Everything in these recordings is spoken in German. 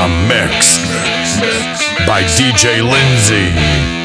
A mix by DJ Lindsay.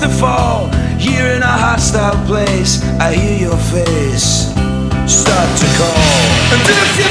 to fall. Here in a hostile place, I hear your face start to call. And if you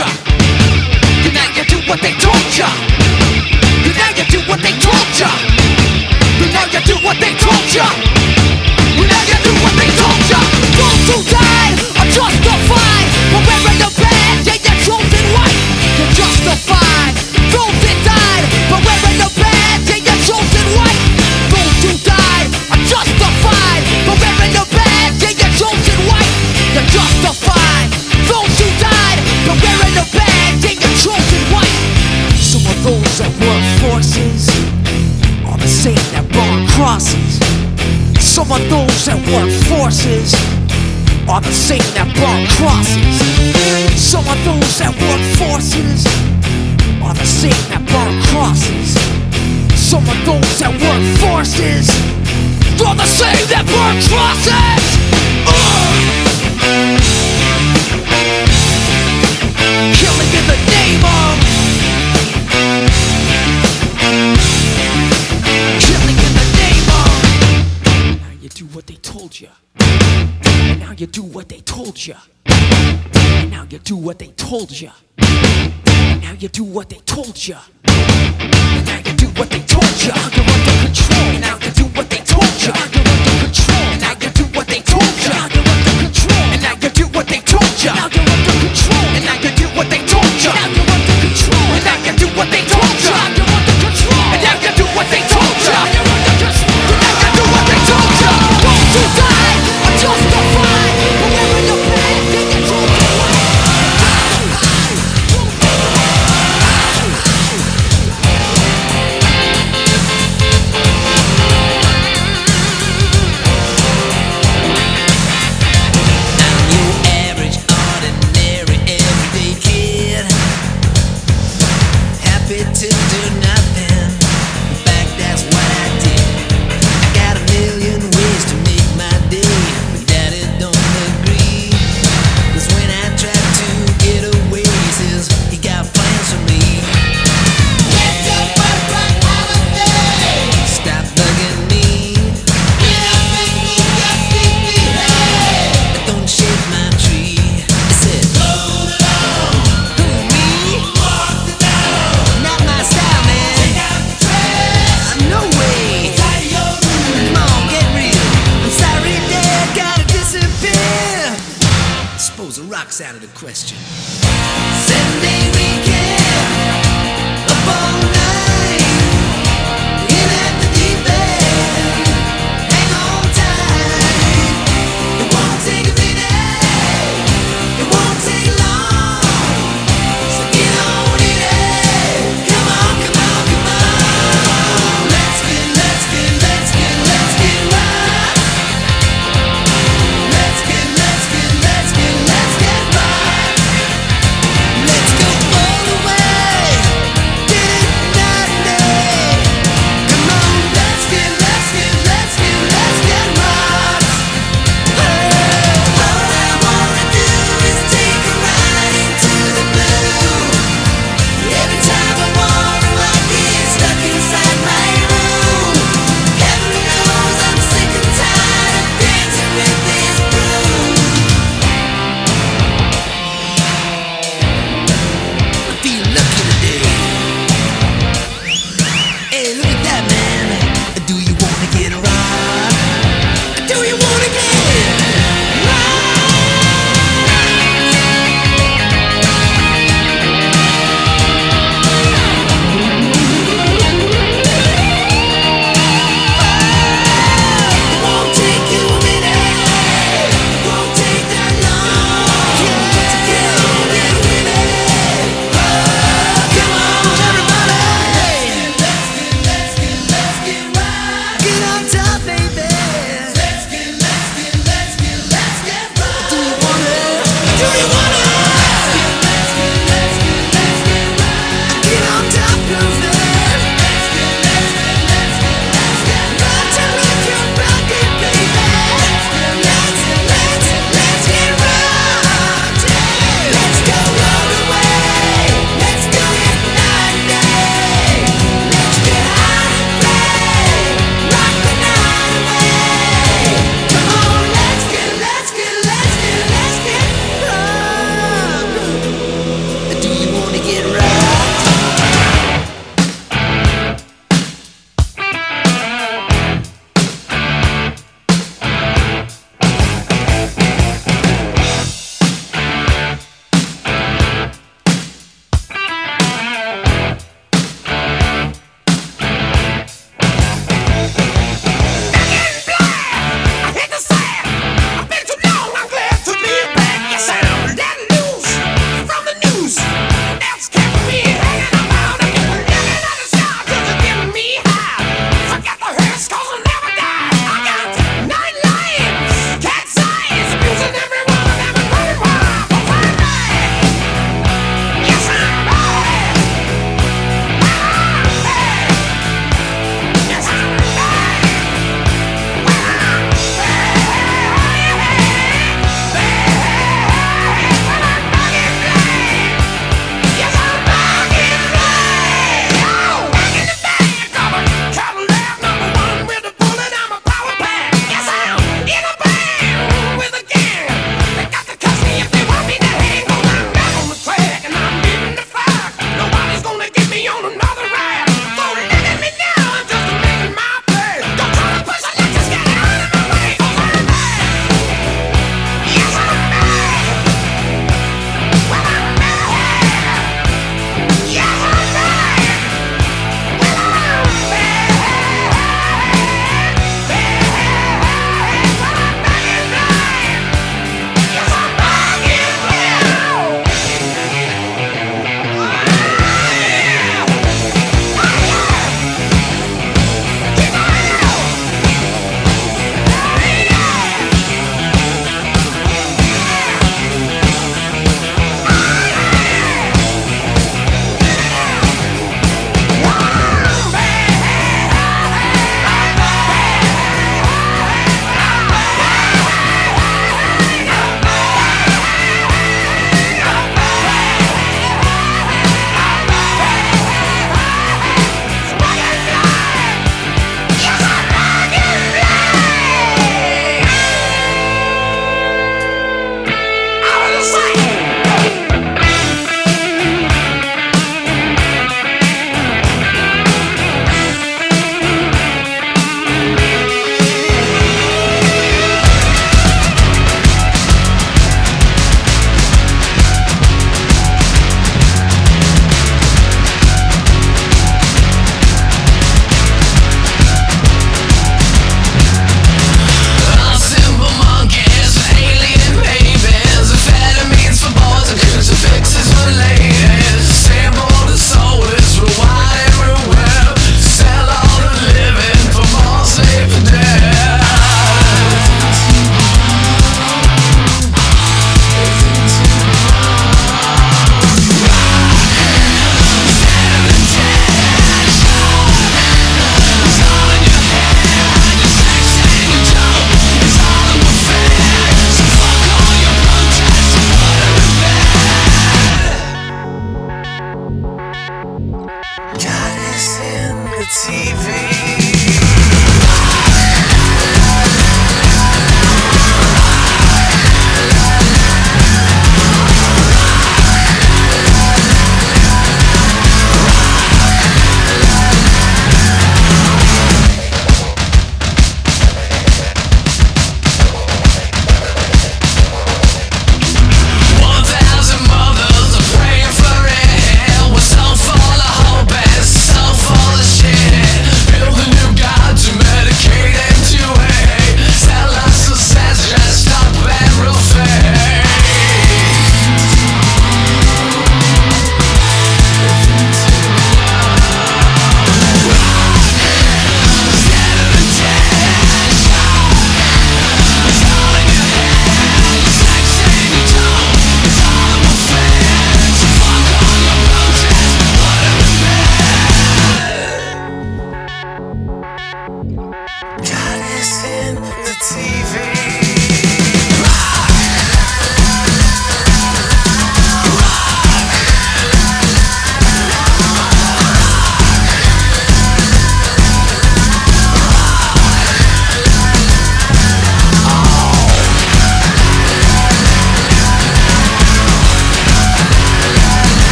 자 gotcha.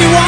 You want.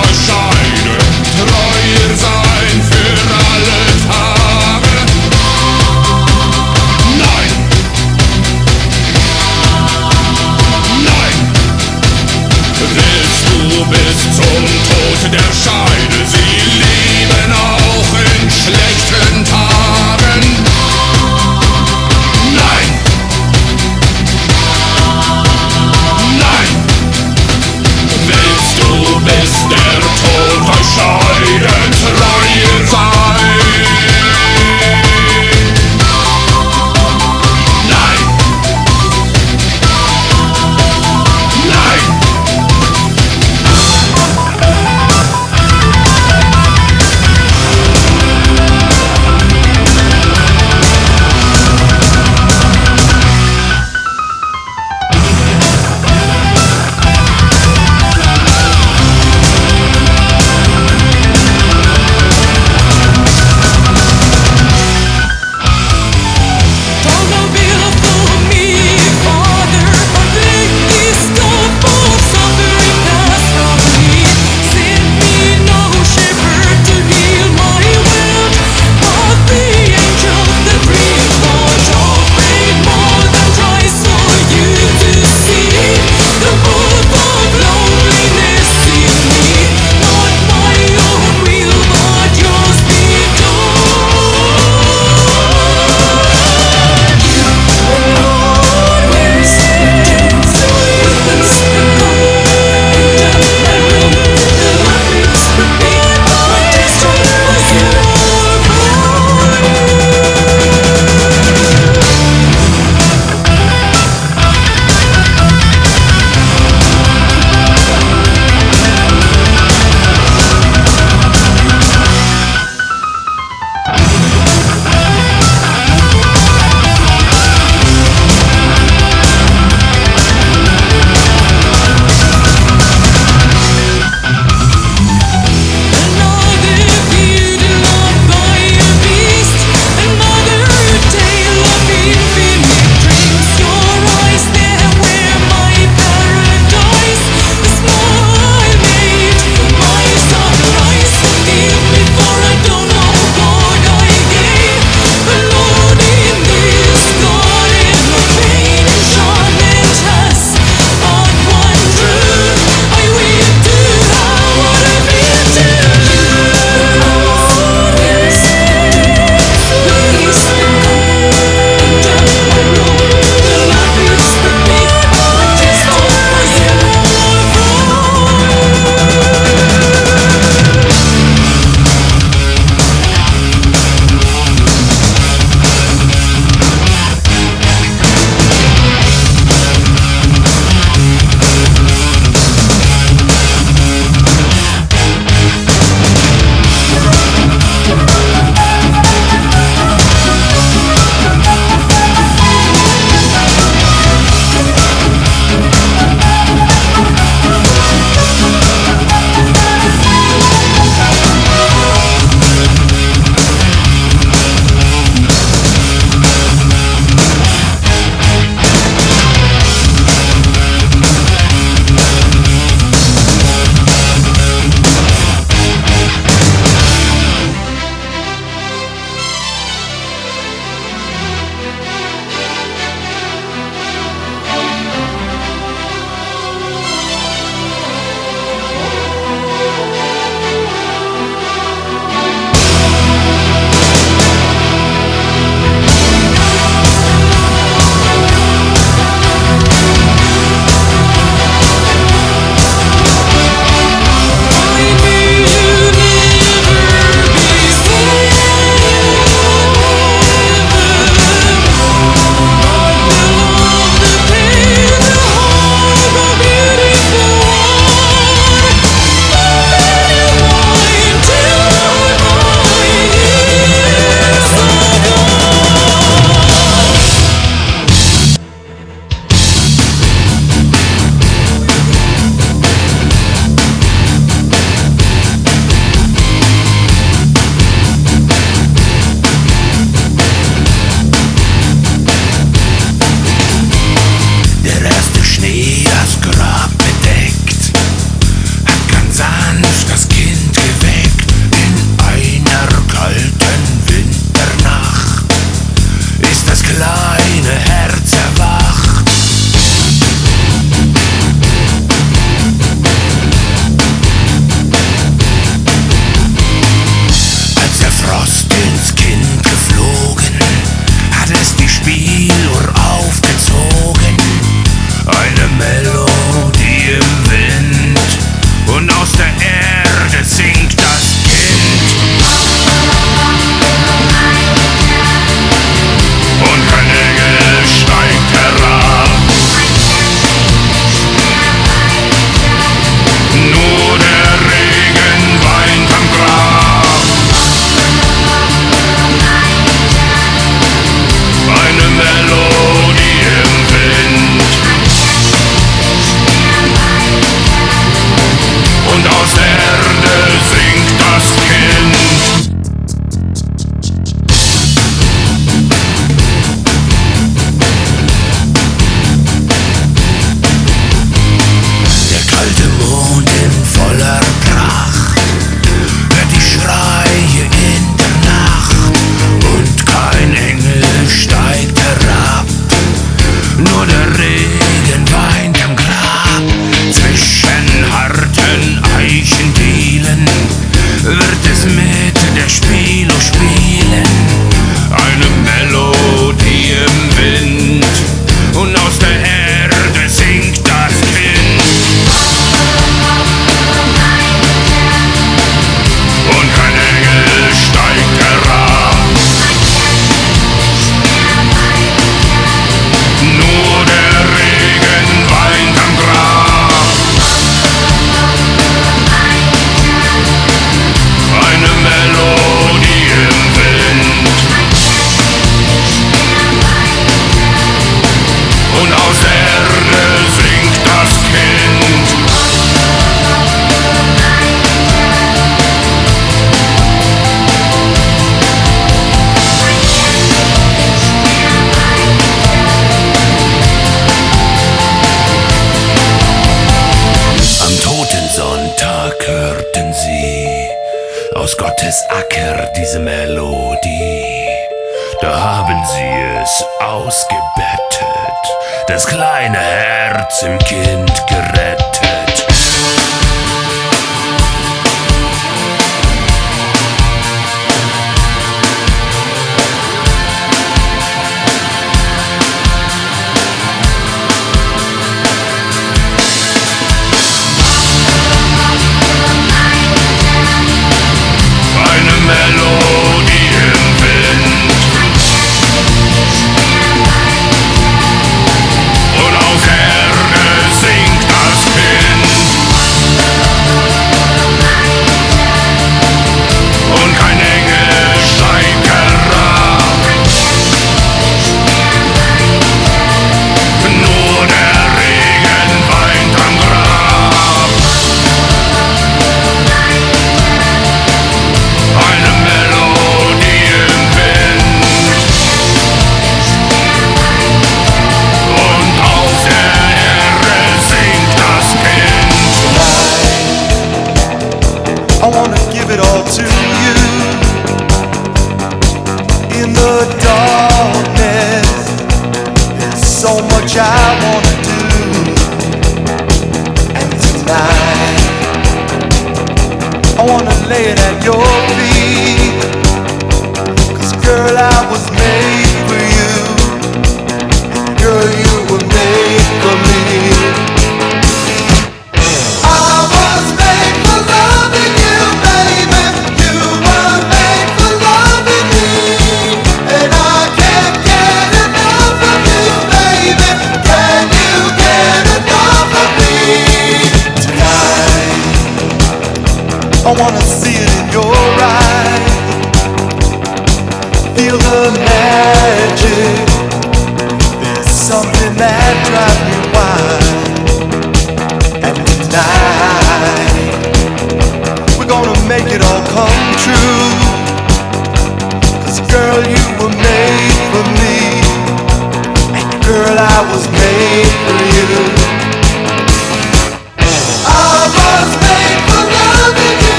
avançar